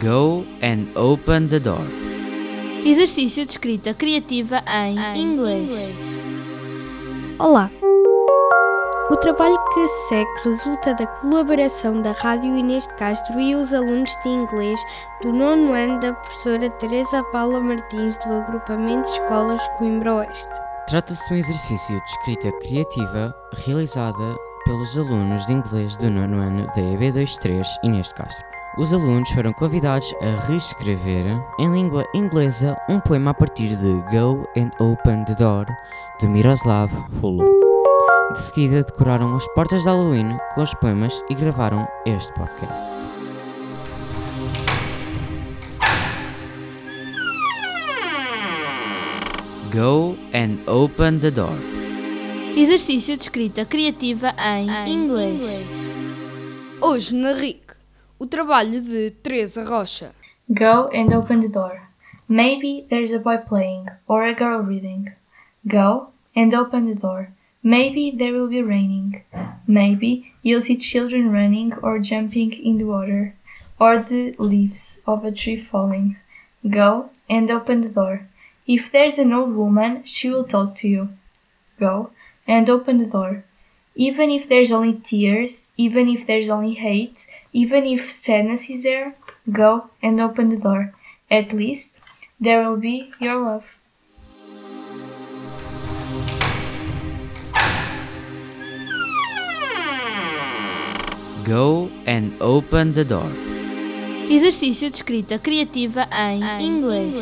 Go and open the door. Exercício de escrita criativa em, inglês. Olá! O trabalho que se segue resulta da colaboração da Rádio Inês de Castro e os alunos de inglês do nono ano da professora Teresa Paula Martins do agrupamento de escolas Coimbra Oeste. Trata-se de um exercício de escrita criativa realizada pelos alunos de inglês do nono ano da EB23 Inês de Castro. Os alunos foram convidados a reescrever em língua inglesa um poema a partir de Go and Open the Door de Miroslav Hulu. De seguida decoraram as portas de Halloween com os poemas e gravaram este podcast. Go and open the door. Exercício de escrita criativa em, inglês. Hoje na RIC, o trabalho de Teresa Rocha. Go and open the door. Maybe there's a boy playing or a girl reading. Go and open the door. Maybe there will be raining. Maybe you'll see children running or jumping in the water or the leaves of a tree falling. Go and open the door. If there's an old woman, she will talk to you. Go and open the door. Even if there's only tears, even if there's only hate, even if sadness is there, go and open the door. At least there will be your love. Go and open the door. Exercício de escrita criativa em, inglês.